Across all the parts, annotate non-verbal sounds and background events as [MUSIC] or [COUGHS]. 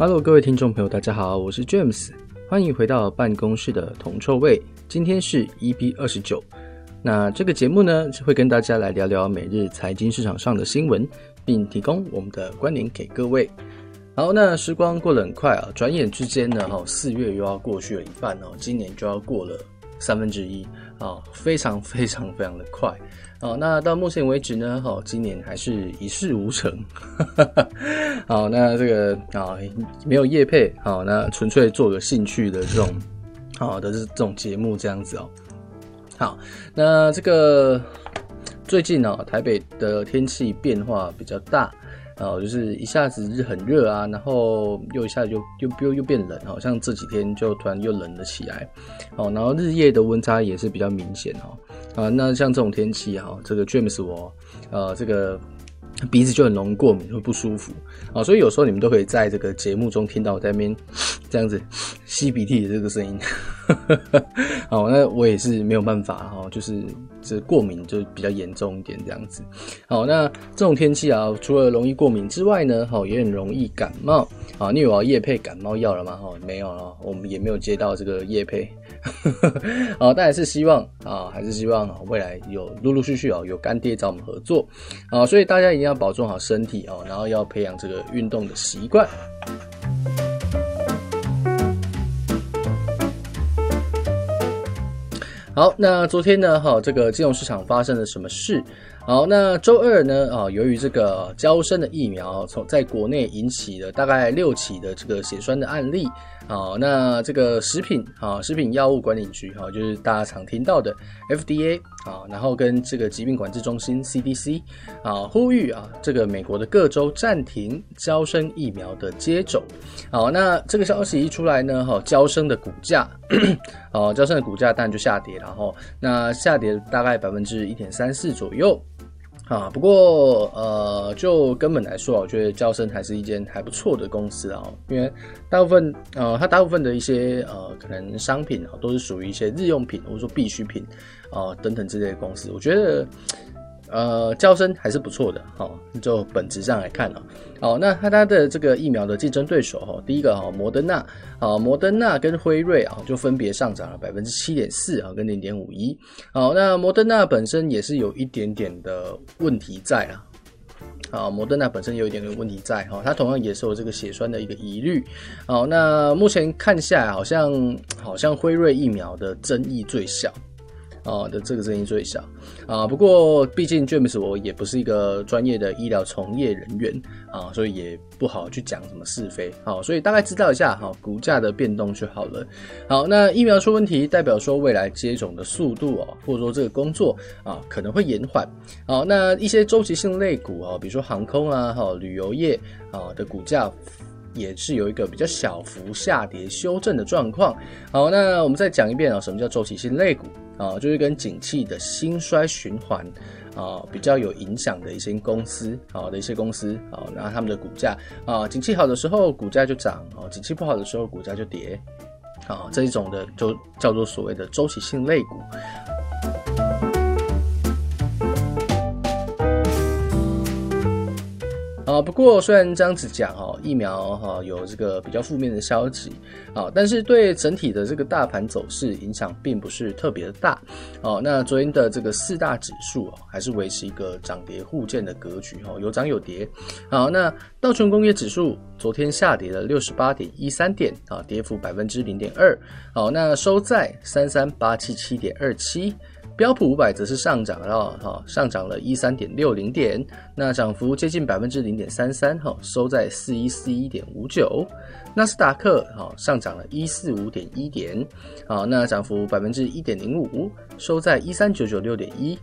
Hello，各位听众朋友，大家好，我是 James，欢迎回到办公室的铜臭味。今天是 EP 二十九，那这个节目呢，会跟大家来聊聊每日财经市场上的新闻，并提供我们的观点给各位。好，那时光过得很快啊，转眼之间呢，哈，四月又要过去了一半哦，今年就要过了三分之一啊，非常非常非常的快。好，那到目前为止呢，好，今年还是一事无成。好，[LAUGHS] 那这个啊，没有业配，好，那纯粹做个兴趣的这种，好的这这种节目这样子哦。好，那这个最近呢，台北的天气变化比较大。哦，就是一下子很热啊，然后又一下子又又又又变冷，好像这几天就突然又冷了起来。哦，然后日夜的温差也是比较明显哦。啊，那像这种天气哈，这个 James 我，呃，这个。鼻子就很容易过敏，会不舒服啊，所以有时候你们都可以在这个节目中听到我在那边 [COUGHS] 这样子吸鼻涕的这个声音。[LAUGHS] 好，那我也是没有办法哈，就是这过敏就比较严重一点这样子。好，那这种天气啊，除了容易过敏之外呢，哈，也很容易感冒啊。你有要业配感冒药了吗？哈，没有了，我们也没有接到这个夜配。[LAUGHS] 好，但还是希望啊，还是希望未来有陆陆续续啊，有干爹找我们合作啊，所以大家一定要保重好身体哦，然后要培养这个运动的习惯。好，那昨天呢，哈，这个金融市场发生了什么事？好，那周二呢，啊，由于这个娇生的疫苗从在国内引起了大概六起的这个血栓的案例。好，那这个食品啊，食品药物管理局哈，就是大家常听到的 FDA 啊，然后跟这个疾病管制中心 CDC 啊，呼吁啊，这个美国的各州暂停娇生疫苗的接种。好，那这个消息一出来呢，哈，娇生的股价，[COUGHS] 哦，娇生的股价当然就下跌，然后那下跌大概百分之一点三四左右。啊，不过呃，就根本来说，我觉得娇生还是一间还不错的公司啊，因为大部分呃，它大部分的一些呃，可能商品啊，都是属于一些日用品或者说必需品啊等等之类的公司，我觉得。呃，叫声还是不错的，好，就本质上来看哦，好，那它它的这个疫苗的竞争对手哈，第一个哈，摩登纳，啊，摩登纳跟辉瑞啊，就分别上涨了百分之七点四啊，跟零点五一，好，那摩登纳本身也是有一点点的问题在啊，啊，摩登纳本身有一点点问题在哈，它同样也是有这个血栓的一个疑虑，好，那目前看下来好像好像辉瑞疫苗的争议最小。啊的这个争议最小啊，不过毕竟 James 我也不是一个专业的医疗从业人员啊，所以也不好去讲什么是非。好，所以大概知道一下哈，股价的变动就好了。好，那疫苗出问题，代表说未来接种的速度哦，或者说这个工作啊可能会延缓。好，那一些周期性类股啊，比如说航空啊、哈旅游业啊的股价。也是有一个比较小幅下跌修正的状况。好，那我们再讲一遍啊，什么叫周期性类股啊？就是跟景气的兴衰循环啊比较有影响的一些公司啊的一些公司啊，然后他们的股价啊，景气好的时候股价就涨啊，景气不好的时候股价就跌啊，这一种的就叫做所谓的周期性类股。啊，不过虽然这样子讲哈，疫苗哈有这个比较负面的消息啊，但是对整体的这个大盘走势影响并不是特别的大哦。那昨天的这个四大指数还是维持一个涨跌互见的格局哈，有涨有跌。好，那道琼工业指数昨天下跌了六十八点一三点啊，跌幅百分之零点二。好，那收在三三八七七点二七。标普五百则是上涨了哈，上涨了一三点六零点，那涨幅接近百分之零点三三哈，收在四一四一点五九。纳斯达克哈上涨了一四五点一点，好，那涨幅百分之一点零五，收在一三九九六点一。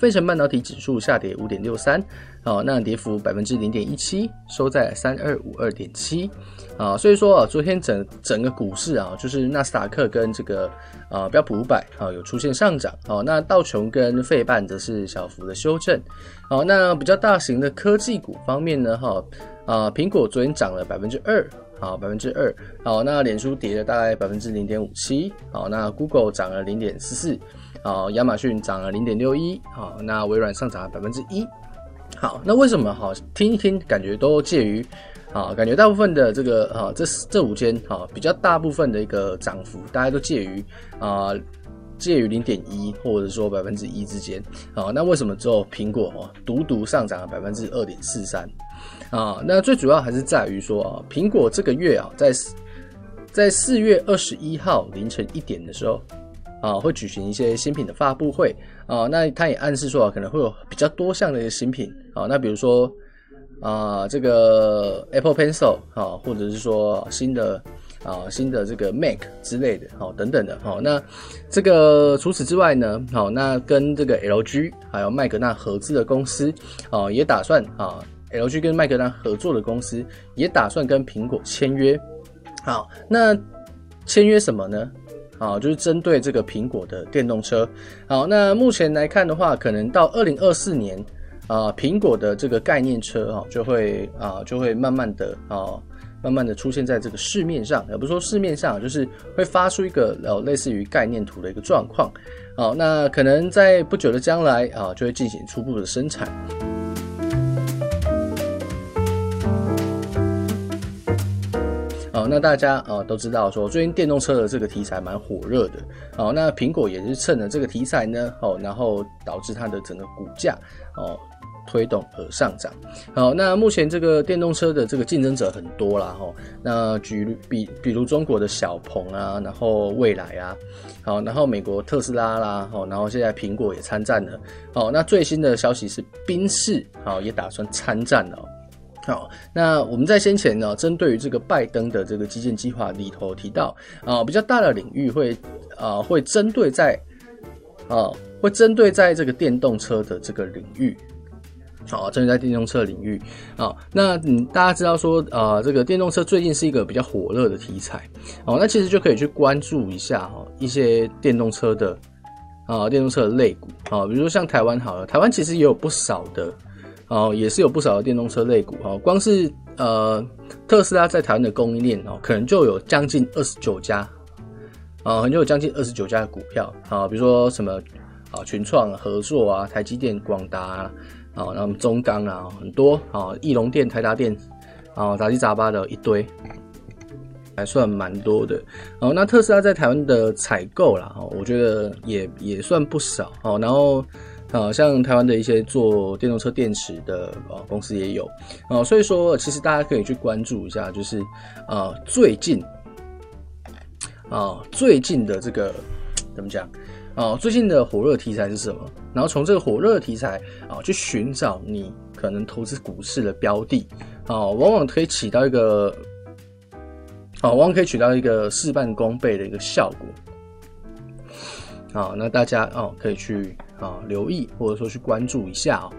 费城半导体指数下跌五点六三，好，那跌幅百分之零点一七，收在三二五二点七，啊，所以说啊，昨天整整个股市啊，就是纳斯达克跟这个啊标普五百啊有出现上涨，啊，那道琼跟费半则是小幅的修正，好，那比较大型的科技股方面呢，哈，啊苹果昨天涨了百分之二，好，百分之二，好，那脸书跌了大概百分之零点五七，好，那 Google 涨了零点四四。啊，亚马逊涨了零点六一，好，那微软上涨了百分之一，好，那为什么好听一听感觉都介于啊，感觉大部分的这个啊，这这五间啊，比较大部分的一个涨幅，大家都介于啊，介于零点一或者说百分之一之间啊。那为什么只有苹果哦，独独上涨了百分之二点四三啊？那最主要还是在于说啊，苹果这个月啊，在在四月二十一号凌晨一点的时候啊，会举行一些新品的发布会啊。那他也暗示说啊，可能会有比较多项的一些新品啊。那比如说。啊，这个 Apple Pencil 啊，或者是说新的啊新的这个 Mac 之类的，好等等的，好那这个除此之外呢，好那跟这个 LG 还有麦格纳合资的公司啊，也打算啊 LG 跟麦格纳合作的公司也打算跟苹果签约，好那签约什么呢？啊，就是针对这个苹果的电动车，好那目前来看的话，可能到二零二四年。啊，苹果的这个概念车啊，就会啊，就会慢慢的啊，慢慢的出现在这个市面上，也不是说市面上，就是会发出一个呃类似于概念图的一个状况。好，那可能在不久的将来啊，就会进行初步的生产。哦，那大家啊都知道说，最近电动车的这个题材蛮火热的。好，那苹果也是趁着这个题材呢，哦，然后导致它的整个股价哦。推动而上涨。好，那目前这个电动车的这个竞争者很多啦，哈。那举比比如中国的小鹏啊，然后蔚来啊，好，然后美国特斯拉啦，好，然后现在苹果也参战了。好，那最新的消息是宾士，好，也打算参战了。好，那我们在先前呢，针对于这个拜登的这个基建计划里头提到啊，比较大的领域会啊，会针对在啊，会针对在这个电动车的这个领域。好，针对在电动车领域，啊，那嗯，大家知道说，呃，这个电动车最近是一个比较火热的题材，哦，那其实就可以去关注一下哈，一些电动车的啊，电动车的类股，啊，比如说像台湾好了，台湾其实也有不少的，哦，也是有不少的电动车类股，哈，光是呃，特斯拉在台湾的供应链哦，可能就有将近二十九家，啊，可能就有将近二十九家的股票，啊，比如说什么啊，群创合作啊，台积电、广达。啊，那么中钢啊，很多啊，义隆电、台达电啊，杂七杂八的一堆，还算蛮多的。哦，那特斯拉在台湾的采购啦，我觉得也也算不少。哦，然后啊，像台湾的一些做电动车电池的啊公司也有。啊，所以说其实大家可以去关注一下，就是啊最近啊最近的这个怎么讲？啊，最近的火热题材是什么？然后从这个火热题材啊，去寻找你可能投资股市的标的啊，往往可以起到一个，啊，往往可以取到一个事半功倍的一个效果。好，那大家哦可以去啊留意或者说去关注一下啊。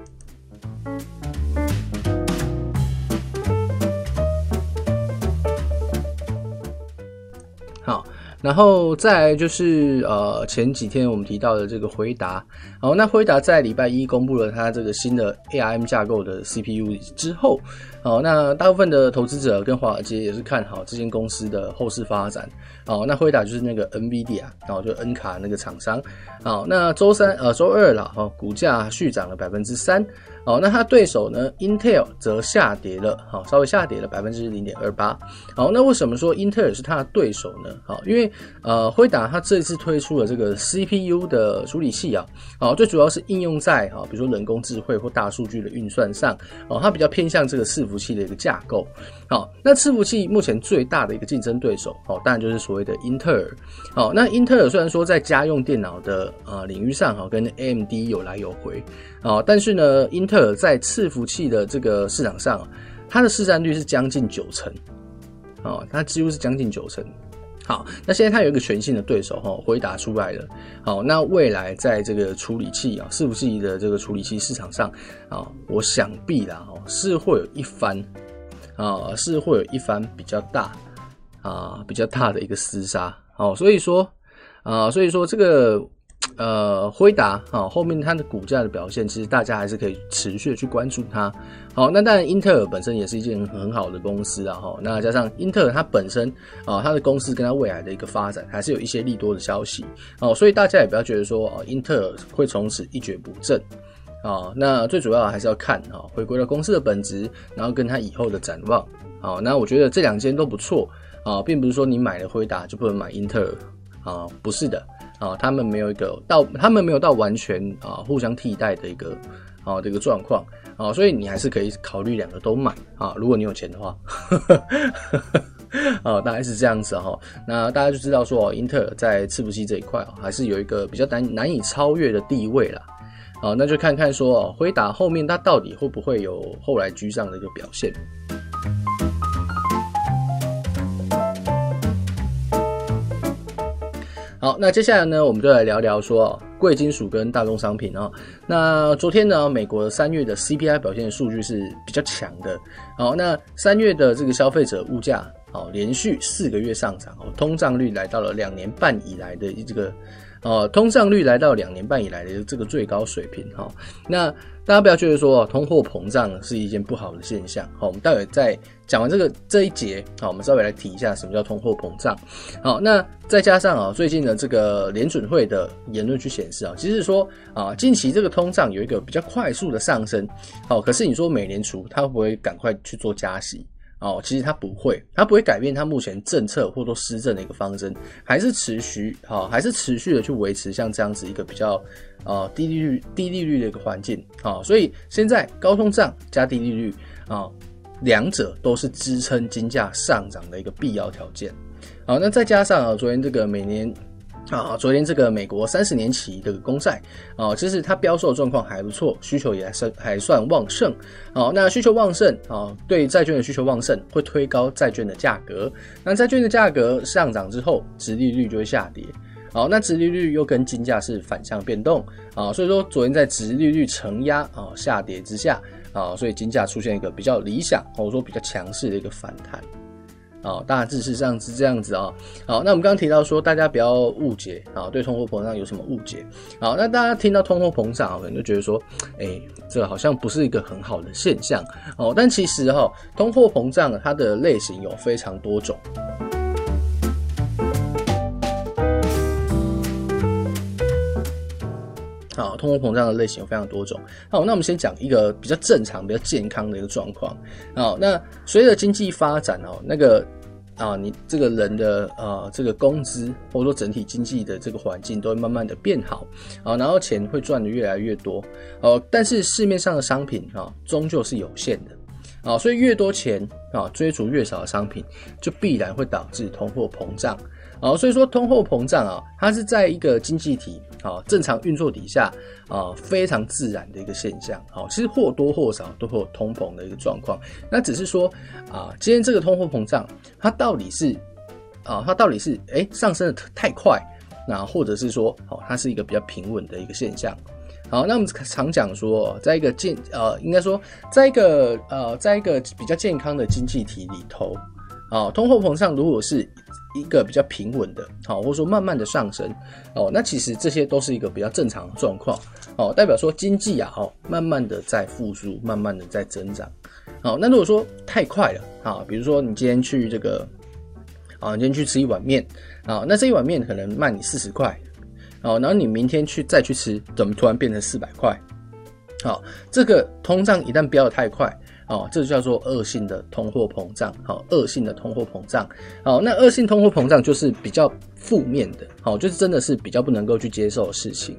然后再就是呃前几天我们提到的这个辉达，好，那辉达在礼拜一公布了它这个新的 ARM 架构的 CPU 之后，好，那大部分的投资者跟华尔街也是看好这间公司的后市发展，好，那辉达就是那个 N V D 啊然后就 N 卡那个厂商，好，那周三呃周二了哈，股价续涨了百分之三。好，那它对手呢？Intel 则下跌了，好，稍微下跌了百分之零点二八。好，那为什么说英特尔是它的对手呢？好，因为呃，辉达它这次推出了这个 CPU 的处理器啊，好，最主要是应用在哈，比如说人工智慧或大数据的运算上，哦，它比较偏向这个伺服器的一个架构。好，那伺服器目前最大的一个竞争对手，哦，当然就是所谓的英特尔。好，那英特尔虽然说在家用电脑的呃领域上，哈，跟 AMD 有来有回。啊，但是呢，英特尔在伺服器的这个市场上，它的市占率是将近九成，啊，它几乎是将近九成。好，那现在它有一个全新的对手哈，回答出来了。好，那未来在这个处理器啊，伺服器的这个处理器市场上啊，我想必啦，哦，是会有一番啊，是会有一番比较大啊，比较大的一个厮杀。好，所以说啊，所以说这个。呃，辉达啊，后面它的股价的表现，其实大家还是可以持续的去关注它。好，那当然，英特尔本身也是一件很好的公司啊。哈，那加上英特尔它本身啊，它的公司跟它未来的一个发展，还是有一些利多的消息。哦，所以大家也不要觉得说，哦，英特尔会从此一蹶不振。啊，那最主要还是要看啊，回归到公司的本质，然后跟他以后的展望。好，那我觉得这两间都不错啊，并不是说你买了辉达就不能买英特尔啊，不是的啊，他们没有一个到，他们没有到完全啊互相替代的一个啊这个状况啊，所以你还是可以考虑两个都买啊，如果你有钱的话，[LAUGHS] 啊，大概是这样子哈。那大家就知道说，英特尔在伺服器这一块啊，还是有一个比较难难以超越的地位啦。啊，那就看看说，辉达后面它到底会不会有后来居上的一个表现。好，那接下来呢，我们就来聊聊说贵金属跟大宗商品啊。那昨天呢，美国三月的 CPI 表现的数据是比较强的。好，那三月的这个消费者物价，哦，连续四个月上涨哦，通胀率来到了两年半以来的这个。哦，通胀率来到两年半以来的这个最高水平哈。那大家不要觉得说通货膨胀是一件不好的现象。好，我们待会再讲完这个这一节，好，我们稍微来提一下什么叫通货膨胀。好，那再加上啊，最近的这个联准会的言论去显示啊，其实说啊，近期这个通胀有一个比较快速的上升。好，可是你说美联储它会不会赶快去做加息？哦，其实它不会，它不会改变它目前政策或者说施政的一个方针，还是持续，好，还是持续的去维持像这样子一个比较，呃，低利率、低利率的一个环境，好，所以现在高通胀加低利率，啊，两者都是支撑金价上涨的一个必要条件，好，那再加上啊，昨天这个每年。啊，昨天这个美国三十年期的公债啊，其实它标售状况还不错，需求也还算还算旺盛。好，那需求旺盛啊，对债券的需求旺盛会推高债券的价格。那债券的价格上涨之后，殖利率就会下跌。好，那殖利率又跟金价是反向变动啊，所以说昨天在殖利率承压啊下跌之下啊，所以金价出现一个比较理想或者说比较强势的一个反弹。哦，大致是这样子，这样子啊。好，那我们刚刚提到说，大家不要误解啊，对通货膨胀有什么误解？好，那大家听到通货膨胀，可能就觉得说，哎、这好像不是一个很好的现象哦。但其实哈，通货膨胀它的类型有非常多种。好，通货膨胀的类型有非常多种。好，那我们先讲一个比较正常、比较健康的一个状况。好，那随着经济发展哦，那个啊，你这个人的呃这个工资或者说整体经济的这个环境都会慢慢的变好啊，然后钱会赚的越来越多哦。但是市面上的商品啊，终究是有限的啊，所以越多钱啊，追逐越少的商品，就必然会导致通货膨胀。啊，所以说通货膨胀啊，它是在一个经济体啊正常运作底下啊非常自然的一个现象。好，其实或多或少都会有通膨的一个状况。那只是说啊，今天这个通货膨胀它到底是啊，它到底是哎上升的太快，那或者是说哦，它是一个比较平稳的一个现象。好，那我们常讲说，在一个健呃，应该说在一个呃，在一个比较健康的经济体里头。啊，通货膨胀如果是一个比较平稳的，好，或者说慢慢的上升，哦，那其实这些都是一个比较正常的状况，哦，代表说经济啊，哦，慢慢的在复苏，慢慢的在增长，好，那如果说太快了，啊，比如说你今天去这个，啊，你今天去吃一碗面，啊，那这一碗面可能卖你四十块，哦，然后你明天去再去吃，怎么突然变成四百块？好，这个通胀一旦飙得太快。哦，这就叫做恶性的通货膨胀。好，恶性的通货膨胀。好，那恶性通货膨胀就是比较负面的。好，就是真的是比较不能够去接受的事情。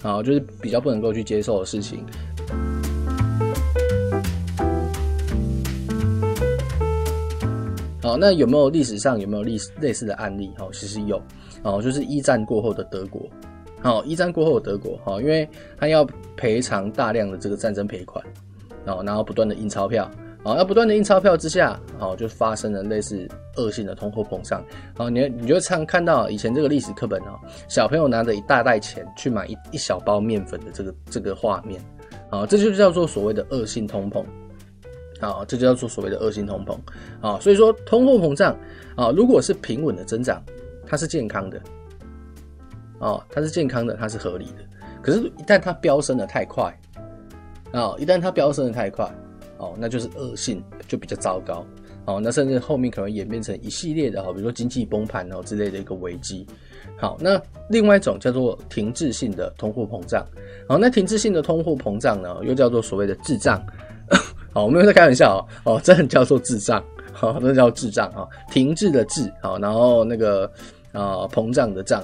好，就是比较不能够去接受的事情。好，那有没有历史上有没有类似类似的案例？好，其实有。哦，就是一战过后的德国。好，一战过后的德国。好，因为他要赔偿大量的这个战争赔款。哦，然后不断的印钞票，哦，那不断的印钞票之下，哦，就发生了类似恶性的通货膨胀。哦，你你就常看到以前这个历史课本哦，小朋友拿着一大袋钱去买一一小包面粉的这个这个画面，啊，这就叫做所谓的恶性通膨，啊，这就叫做所谓的恶性通膨，啊，所以说通货膨胀，啊，如果是平稳的增长，它是健康的，哦，它是健康的，它是合理的。可是，一旦它飙升的太快，啊，一旦它飙升的太快，哦，那就是恶性，就比较糟糕，哦，那甚至后面可能演变成一系列的哈，比如说经济崩盘哦之类的一个危机。好，那另外一种叫做停滞性的通货膨胀。好，那停滞性的通货膨胀呢，又叫做所谓的滞胀。好，[LAUGHS] 我没有在开玩笑哦，哦，真的叫做滞胀，好，真的叫滞胀啊，停滞的滞，好，然后那个啊、膨胀的胀。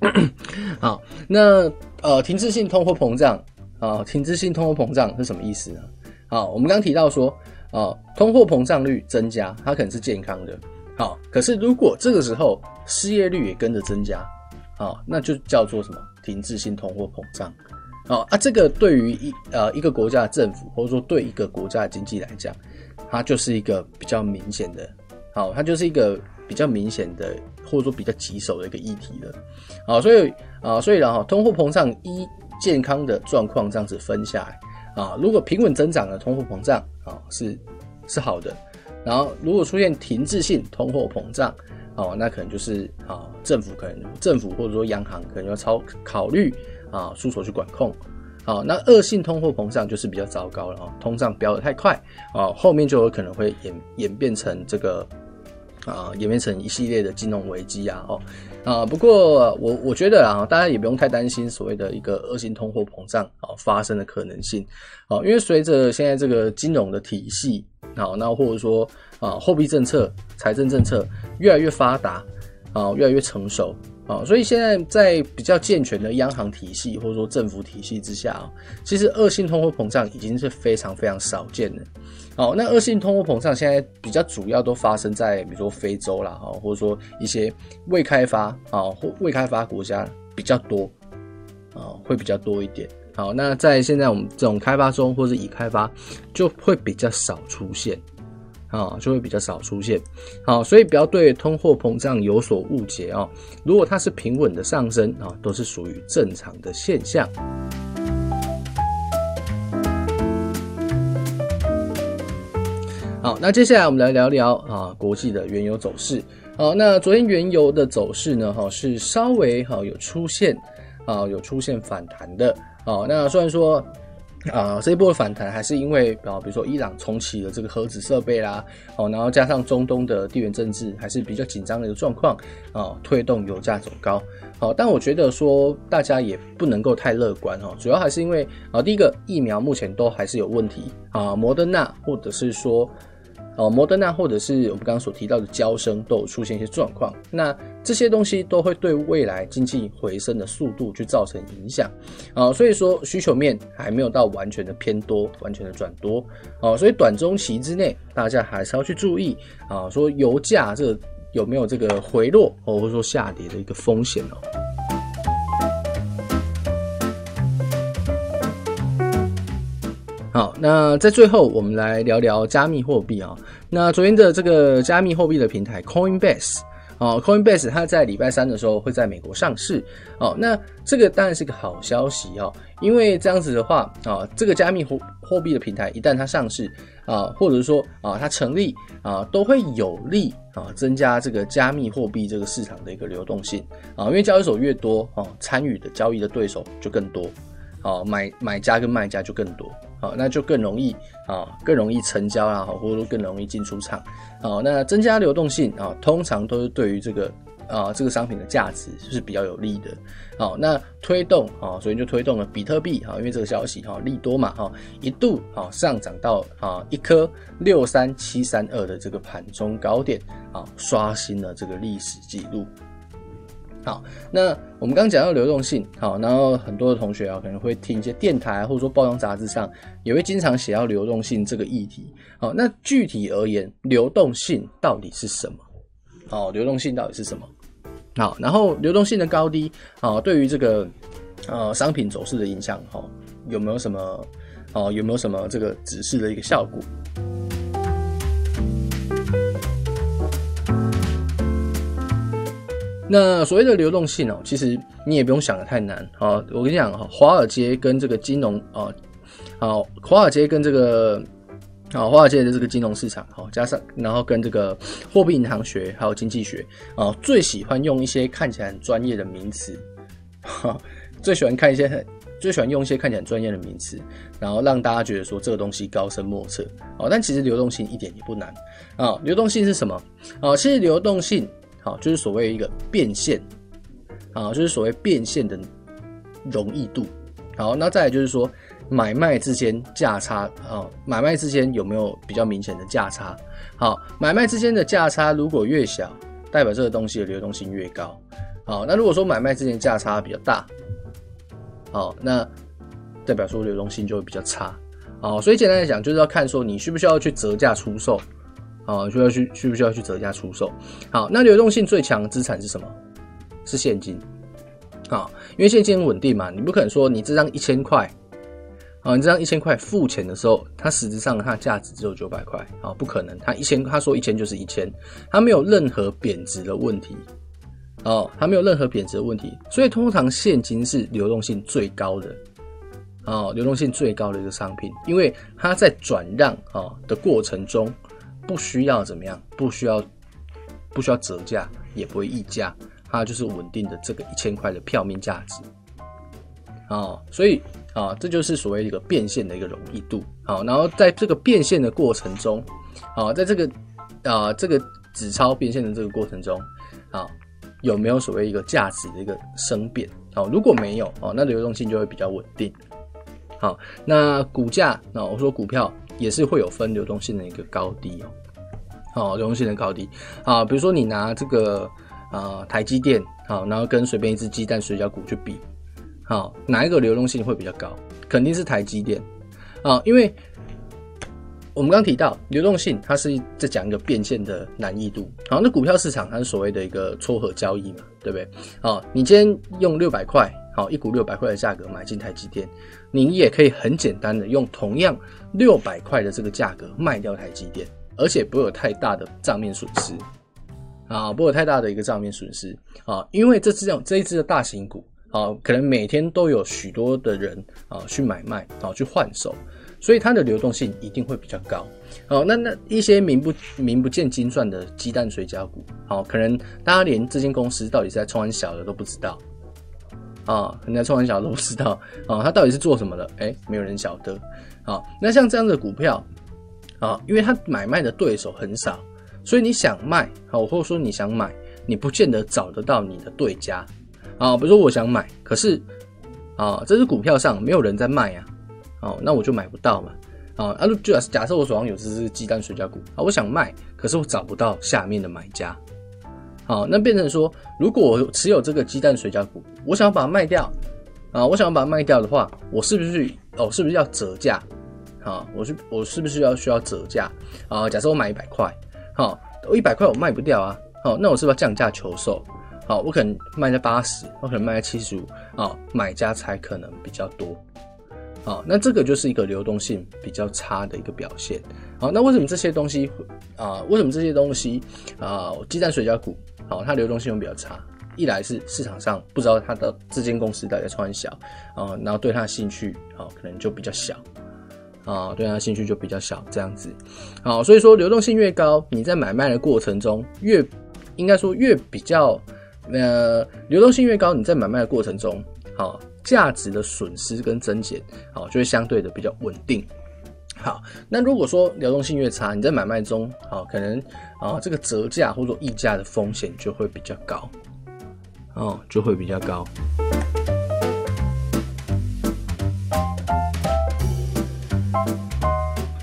[COUGHS] 好，那呃停滞性通货膨胀啊，停滞性通货膨胀是什么意思呢？好，我们刚提到说啊，通货膨胀率增加，它可能是健康的。好，可是如果这个时候失业率也跟着增加，啊，那就叫做什么？停滞性通货膨胀。啊，啊，这个对于一呃一个国家的政府，或者说对一个国家的经济来讲，它就是一个比较明显的，好，它就是一个比较明显的，或者说比较棘手的一个议题了。好，所以啊，所以然后通货膨胀一健康的状况这样子分下来，啊，如果平稳增长的通货膨胀啊是是好的。然后，如果出现停滞性通货膨胀，哦，那可能就是啊，政府可能政府或者说央行可能要超考虑啊，出手去管控。好，那恶性通货膨胀就是比较糟糕了啊，通胀飙得太快啊，后面就有可能会演演变成这个啊，演变成一系列的金融危机啊，哦啊，不过我我觉得啊，大家也不用太担心所谓的一个恶性通货膨胀啊发生的可能性啊，因为随着现在这个金融的体系。好，那或者说啊，货币政策、财政政策越来越发达啊，越来越成熟啊，所以现在在比较健全的央行体系或者说政府体系之下啊，其实恶性通货膨胀已经是非常非常少见的。好，那恶性通货膨胀现在比较主要都发生在比如说非洲啦，哈，或者说一些未开发啊或未开发国家比较多啊，会比较多一点。好，那在现在我们这种开发中或者已开发，就会比较少出现，啊，就会比较少出现。好，所以不要对通货膨胀有所误解啊。如果它是平稳的上升啊，都是属于正常的现象。好，那接下来我们来聊聊啊，国际的原油走势。好，那昨天原油的走势呢，哈，是稍微哈有出现啊，有出现反弹的。好，那虽然说，啊，这一波的反弹还是因为啊，比如说伊朗重启了这个核子设备啦，哦，然后加上中东的地缘政治还是比较紧张的一个状况，啊，推动油价走高。好，但我觉得说大家也不能够太乐观哦，主要还是因为啊，第一个疫苗目前都还是有问题啊，摩登纳或者是说。哦，摩登纳或者是我们刚刚所提到的交生都有出现一些状况，那这些东西都会对未来经济回升的速度去造成影响。啊，所以说需求面还没有到完全的偏多，完全的转多。啊，所以短中期之内大家还是要去注意啊，说油价这有没有这个回落或者说下跌的一个风险哦。那在最后，我们来聊聊加密货币啊。那昨天的这个加密货币的平台 Coinbase 啊，Coinbase 它在礼拜三的时候会在美国上市。哦，那这个当然是个好消息哦，因为这样子的话啊，这个加密货货币的平台一旦它上市啊，或者说啊它成立啊，都会有利啊增加这个加密货币这个市场的一个流动性啊，因为交易所越多啊，参与的交易的对手就更多。哦，买买家跟卖家就更多，好，那就更容易啊，更容易成交啦，好，或者说更容易进出场，好，那增加流动性啊，通常都是对于这个啊这个商品的价值是比较有利的，好，那推动啊，所以就推动了比特币啊，因为这个消息哈利多嘛哈，一度啊上涨到啊一颗六三七三二的这个盘中高点啊，刷新了这个历史记录。好，那我们刚刚讲到流动性，好，然后很多的同学啊可能会听一些电台或者说报章杂志上也会经常写到流动性这个议题。好，那具体而言，流动性到底是什么？好，流动性到底是什么？好，然后流动性的高低，好，对于这个呃商品走势的影响，哈，有没有什么？哦，有没有什么这个指示的一个效果？那所谓的流动性哦，其实你也不用想的太难啊。我跟你讲哈，华尔街跟这个金融啊，好，华尔街跟这个啊，华尔街的这个金融市场，好，加上然后跟这个货币银行学还有经济学啊，最喜欢用一些看起来很专业的名词，最喜欢看一些很最喜欢用一些看起来很专业的名词，然后让大家觉得说这个东西高深莫测哦。但其实流动性一点也不难啊、哦。流动性是什么？哦，其实流动性好、就是所谓一个变现啊、就是所谓变现的容易度。好，那再来就是说买卖之间价差啊、买卖之间有没有比较明显的价差？好，买卖之间的价差如果越小，代表这个东西的流动性越高。好，那如果说买卖之间价差比较大。好，那代表说流动性就会比较差。好，所以简单来讲，就是要看说你需不需要去折价出售。啊，需要去需不需要去折价出售？好，那流动性最强的资产是什么？是现金。啊，因为现金稳定嘛，你不可能说你这张一千块，啊，你这张一千块付钱的时候，它实质上它价值只有九百块。啊，不可能，它一千，他说一千就是一千，它没有任何贬值的问题。哦，它没有任何贬值的问题，所以通常现金是流动性最高的，哦，流动性最高的一个商品，因为它在转让啊的过程中，不需要怎么样，不需要不需要折价，也不会溢价，它就是稳定的这个一千块的票面价值，哦，所以啊，这就是所谓一个变现的一个容易度，好，然后在这个变现的过程中，啊，在这个啊这个纸钞变现的这个过程中，啊。有没有所谓一个价值的一个升变？哦，如果没有哦，那流动性就会比较稳定。好，那股价，那我说股票也是会有分流动性的一个高低哦。好，流动性的高低啊，比如说你拿这个啊台积电，好，然后跟随便一只鸡蛋水饺股去比，好，哪一个流动性会比较高？肯定是台积电啊，因为。我们刚刚提到流动性，它是在讲一个变现的难易度。好，那股票市场它是所谓的一个撮合交易嘛，对不对？好，你今天用六百块，好，一股六百块的价格买进台积电，你也可以很简单的用同样六百块的这个价格卖掉台积电，而且不会有太大的账面损失啊，不会有太大的一个账面损失啊，因为这只这这一只的大型股啊，可能每天都有许多的人啊去买卖啊去换手。所以它的流动性一定会比较高，好，那那一些名不名不见经传的鸡蛋水饺股，好，可能大家连这间公司到底是在冲三小的都不知道，啊，人家冲三小都不知道，啊，它到底是做什么的？哎，没有人晓得，好，那像这样的股票，啊，因为它买卖的对手很少，所以你想卖，好，或者说你想买，你不见得找得到你的对家，啊，比如说我想买，可是，啊，这只股票上没有人在卖啊。哦，那我就买不到嘛。啊，啊，就假设我手上有这只鸡蛋水饺股啊，我想卖，可是我找不到下面的买家。好，那变成说，如果我持有这个鸡蛋水饺股，我想要把它卖掉啊，我想要把它卖掉的话，我是不是哦，是不是要折价？啊，我是我是不是要需要折价？啊，假设我买一百块，好，我一百块我卖不掉啊，好，那我是不是要降价求售？好，我可能卖在八十，我可能卖在七十五，啊，买家才可能比较多。好，那这个就是一个流动性比较差的一个表现。好，那为什么这些东西啊？为什么这些东西啊？鸡蛋水饺股，好，它流动性会比较差。一来是市场上不知道它的这间公司大概创小啊，然后对它的兴趣啊可能就比较小啊，对它的兴趣就比较小这样子。好，所以说流动性越高，你在买卖的过程中越应该说越比较呃流动性越高，你在买卖的过程中好。价值的损失跟增减，好，就会相对的比较稳定。好，那如果说流动性越差，你在买卖中，好，可能啊这个折价或者说溢价的风险就会比较高，哦，就会比较高。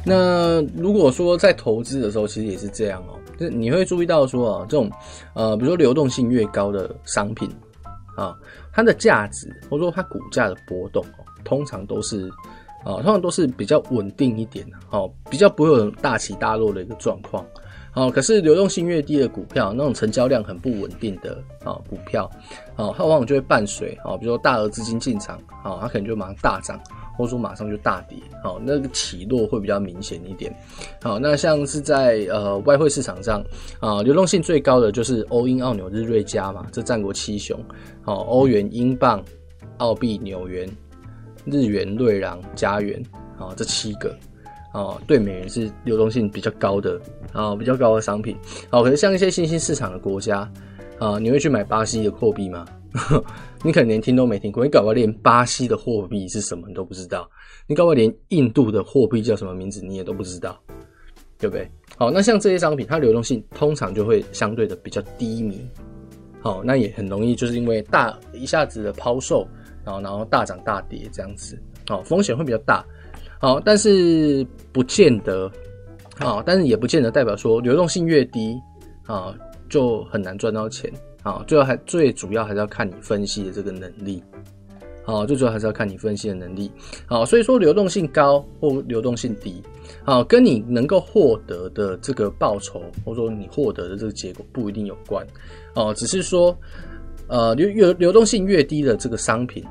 那如果说在投资的时候，其实也是这样哦，就你会注意到说啊，这种呃，比如说流动性越高的商品。啊，它的价值或者说它股价的波动哦，通常都是啊，通常都是比较稳定一点的，哦，比较不会有大起大落的一个状况。好，可是流动性越低的股票，那种成交量很不稳定的啊股票，啊，它往往就会伴随啊，比如说大额资金进场，啊，它可能就马上大涨。或者说马上就大跌，好，那个起落会比较明显一点。好，那像是在呃外汇市场上啊，流动性最高的就是欧英澳纽日瑞加嘛，这战国七雄。好，欧元、英镑、澳币、纽元、日元、瑞郎、加元，啊，这七个啊，对美元是流动性比较高的啊，比较高的商品。好，可是像一些新兴市场的国家啊，你会去买巴西的货币吗？[LAUGHS] 你可能连听都没听过，你搞不好连巴西的货币是什么你都不知道，你搞不好连印度的货币叫什么名字你也都不知道，对不对？好，那像这些商品，它流动性通常就会相对的比较低迷。好，那也很容易就是因为大一下子的抛售，然后然后大涨大跌这样子，好，风险会比较大。好，但是不见得，啊，但是也不见得代表说流动性越低啊就很难赚到钱。啊，最后还最主要还是要看你分析的这个能力。好，最主要还是要看你分析的能力。好，所以说流动性高或流动性低，啊，跟你能够获得的这个报酬，或者说你获得的这个结果不一定有关。哦，只是说，呃，流流流动性越低的这个商品，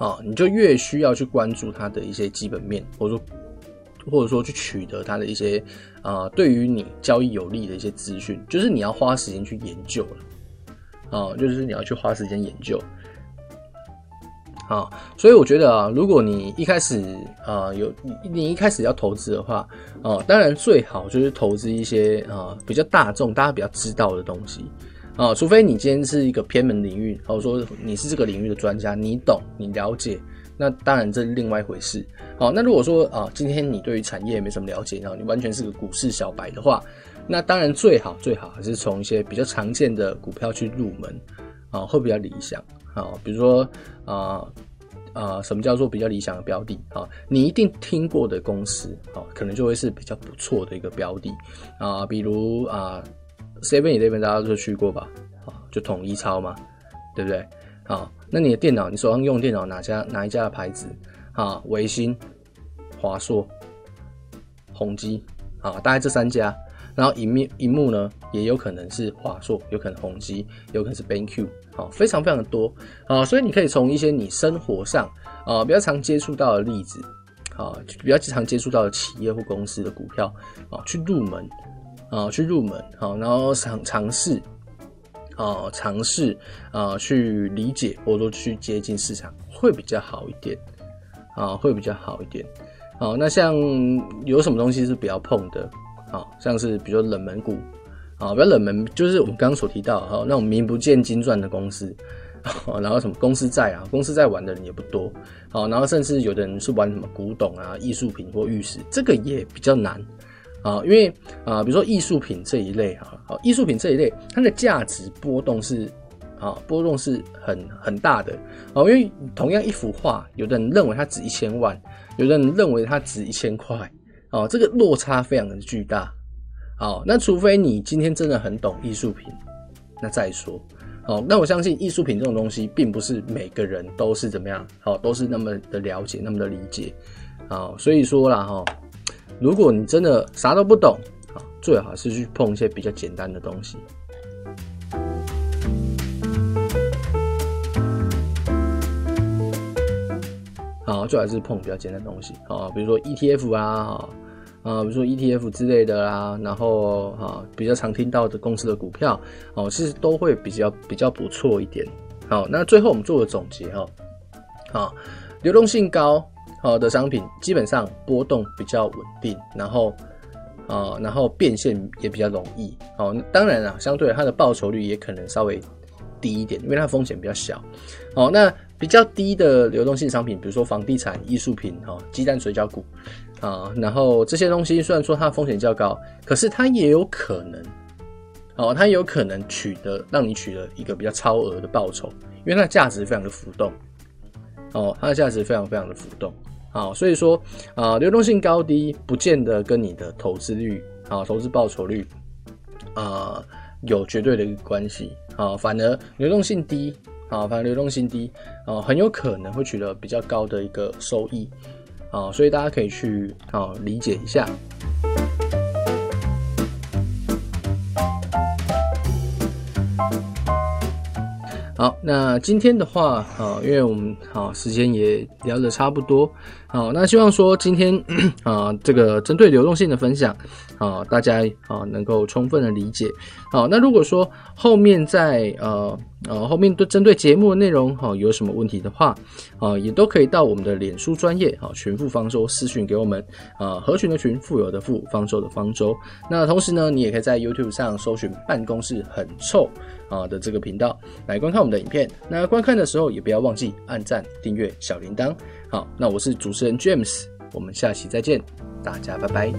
啊，你就越需要去关注它的一些基本面，或者说或者说去取得它的一些啊，对于你交易有利的一些资讯，就是你要花时间去研究了。啊，就是你要去花时间研究，啊，所以我觉得啊，如果你一开始啊有你你一开始要投资的话，啊，当然最好就是投资一些啊比较大众、大家比较知道的东西，啊，除非你今天是一个偏门领域，或者说你是这个领域的专家，你懂、你了解，那当然这是另外一回事。好，那如果说啊，今天你对于产业没什么了解，然后你完全是个股市小白的话，那当然最好最好还是从一些比较常见的股票去入门啊，会比较理想啊。比如说啊啊，什么叫做比较理想的标的啊？你一定听过的公司啊，可能就会是比较不错的一个标的啊。比如啊，Seven Eleven 大家都去过吧？啊，就统一超嘛，对不对？好，那你的电脑，你手上用电脑哪家哪一家的牌子啊？微星、华硕、宏基啊，大概这三家。然后萤幕萤幕呢，也有可能是华硕，有可能宏基，有可能是 BenQ，好，非常非常的多啊，所以你可以从一些你生活上啊比较常接触到的例子，啊，比较常接触到的企业或公司的股票啊，去入门啊，去入门，好，然后尝尝试啊，尝试啊去理解或者说去接近市场会比较好一点啊，会比较好一点。好，那像有什么东西是比较碰的？啊，像是比如说冷门股，啊，比较冷门就是我们刚刚所提到哈，那种名不见经传的公司，然后什么公司债啊，公司债玩的人也不多，好，然后甚至有的人是玩什么古董啊、艺术品或玉石，这个也比较难啊，因为啊，比如说艺术品这一类哈，好，艺术品这一类它的价值波动是啊，波动是很很大的啊，因为同样一幅画，有的人认为它值一千万，有的人认为它值一千块。哦，这个落差非常的巨大。好，那除非你今天真的很懂艺术品，那再说。好，那我相信艺术品这种东西，并不是每个人都是怎么样，好，都是那么的了解，那么的理解。好，所以说啦，哈，如果你真的啥都不懂，啊，最好是去碰一些比较简单的东西。好，最好是碰比较简单的东西。啊，比如说 ETF 啊。啊，比如说 ETF 之类的啦，然后啊，比较常听到的公司的股票，哦，其实都会比较比较不错一点。好，那最后我们做个总结哈，好，流动性高好的商品基本上波动比较稳定，然后啊，然后变现也比较容易。好，当然啊，相对它的报酬率也可能稍微低一点，因为它风险比较小。好，那比较低的流动性商品，比如说房地产、艺术品、哈、鸡蛋水饺股。啊，然后这些东西虽然说它风险较高，可是它也有可能，哦，它有可能取得让你取得一个比较超额的报酬，因为它的价值非常的浮动，哦，它的价值非常非常的浮动，啊，所以说啊，流动性高低不见得跟你的投资率啊，投资报酬率啊有绝对的一个关系，啊，反而流动性低，啊，反而流动性低，啊，很有可能会取得比较高的一个收益。啊，所以大家可以去啊理解一下。好，那今天的话，啊，因为我们啊时间也聊得差不多，好，那希望说今天 [COUGHS] 啊这个针对流动性的分享，啊大家啊能够充分的理解。好，那如果说后面在呃呃后面对针对节目的内容哈有什么问题的话，啊也都可以到我们的脸书专业啊群富方舟私讯给我们啊合群的群富有的富方舟的方舟。那同时呢，你也可以在 YouTube 上搜寻办公室很臭。啊的这个频道来观看我们的影片。那观看的时候也不要忘记按赞订阅小铃铛。好那我是主持人 james 我们下期再见大家拜拜。